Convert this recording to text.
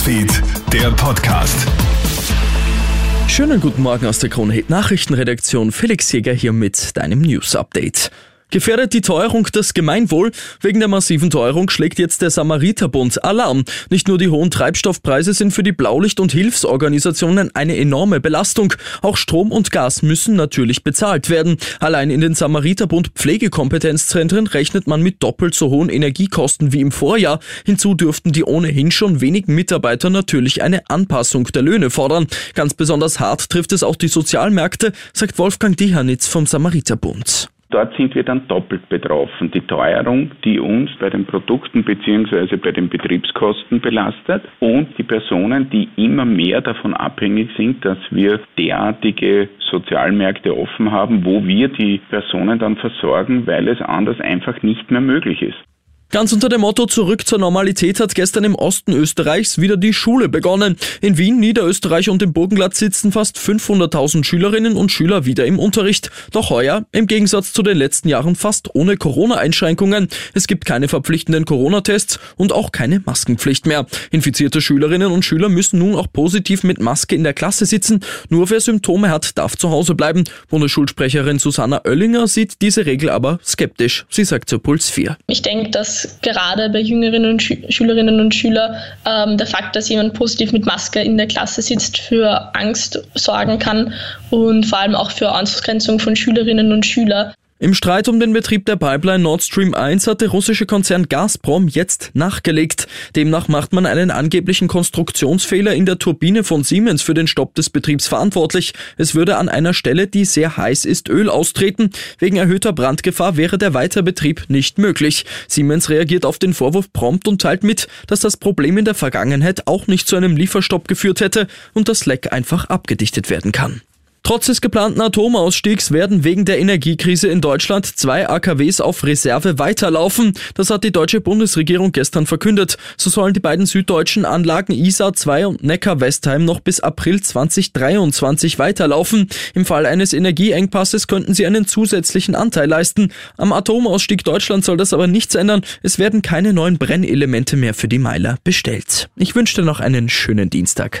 Newsfeed, der Podcast. Schönen guten Morgen aus der Kronhit Nachrichtenredaktion. Felix Jäger hier mit deinem News Update. Gefährdet die Teuerung das Gemeinwohl? Wegen der massiven Teuerung schlägt jetzt der Samariterbund Alarm. Nicht nur die hohen Treibstoffpreise sind für die Blaulicht- und Hilfsorganisationen eine enorme Belastung. Auch Strom und Gas müssen natürlich bezahlt werden. Allein in den Samariterbund Pflegekompetenzzentren rechnet man mit doppelt so hohen Energiekosten wie im Vorjahr. Hinzu dürften die ohnehin schon wenigen Mitarbeiter natürlich eine Anpassung der Löhne fordern. Ganz besonders hart trifft es auch die Sozialmärkte, sagt Wolfgang Dihanitz vom Samariterbund. Dort sind wir dann doppelt betroffen. Die Teuerung, die uns bei den Produkten bzw. bei den Betriebskosten belastet und die Personen, die immer mehr davon abhängig sind, dass wir derartige Sozialmärkte offen haben, wo wir die Personen dann versorgen, weil es anders einfach nicht mehr möglich ist. Ganz unter dem Motto Zurück zur Normalität hat gestern im Osten Österreichs wieder die Schule begonnen. In Wien, Niederösterreich und im Burgenland sitzen fast 500.000 Schülerinnen und Schüler wieder im Unterricht. Doch heuer, im Gegensatz zu den letzten Jahren, fast ohne Corona-Einschränkungen. Es gibt keine verpflichtenden Corona-Tests und auch keine Maskenpflicht mehr. Infizierte Schülerinnen und Schüler müssen nun auch positiv mit Maske in der Klasse sitzen. Nur wer Symptome hat, darf zu Hause bleiben. Bundesschulsprecherin Susanna Oellinger sieht diese Regel aber skeptisch. Sie sagt zur Puls 4. Ich denke, dass gerade bei Jüngerinnen und Schü Schülerinnen und Schülern ähm, der Fakt, dass jemand positiv mit Maske in der Klasse sitzt, für Angst sorgen kann und vor allem auch für Ausgrenzung von Schülerinnen und Schülern. Im Streit um den Betrieb der Pipeline Nord Stream 1 hat der russische Konzern Gazprom jetzt nachgelegt. Demnach macht man einen angeblichen Konstruktionsfehler in der Turbine von Siemens für den Stopp des Betriebs verantwortlich. Es würde an einer Stelle, die sehr heiß ist, Öl austreten. Wegen erhöhter Brandgefahr wäre der Weiterbetrieb nicht möglich. Siemens reagiert auf den Vorwurf prompt und teilt mit, dass das Problem in der Vergangenheit auch nicht zu einem Lieferstopp geführt hätte und das Leck einfach abgedichtet werden kann. Trotz des geplanten Atomausstiegs werden wegen der Energiekrise in Deutschland zwei AKWs auf Reserve weiterlaufen. Das hat die deutsche Bundesregierung gestern verkündet. So sollen die beiden süddeutschen Anlagen ISA 2 und Neckar-Westheim noch bis April 2023 weiterlaufen. Im Fall eines Energieengpasses könnten sie einen zusätzlichen Anteil leisten. Am Atomausstieg Deutschland soll das aber nichts ändern. Es werden keine neuen Brennelemente mehr für die Meiler bestellt. Ich wünsche dir noch einen schönen Dienstag.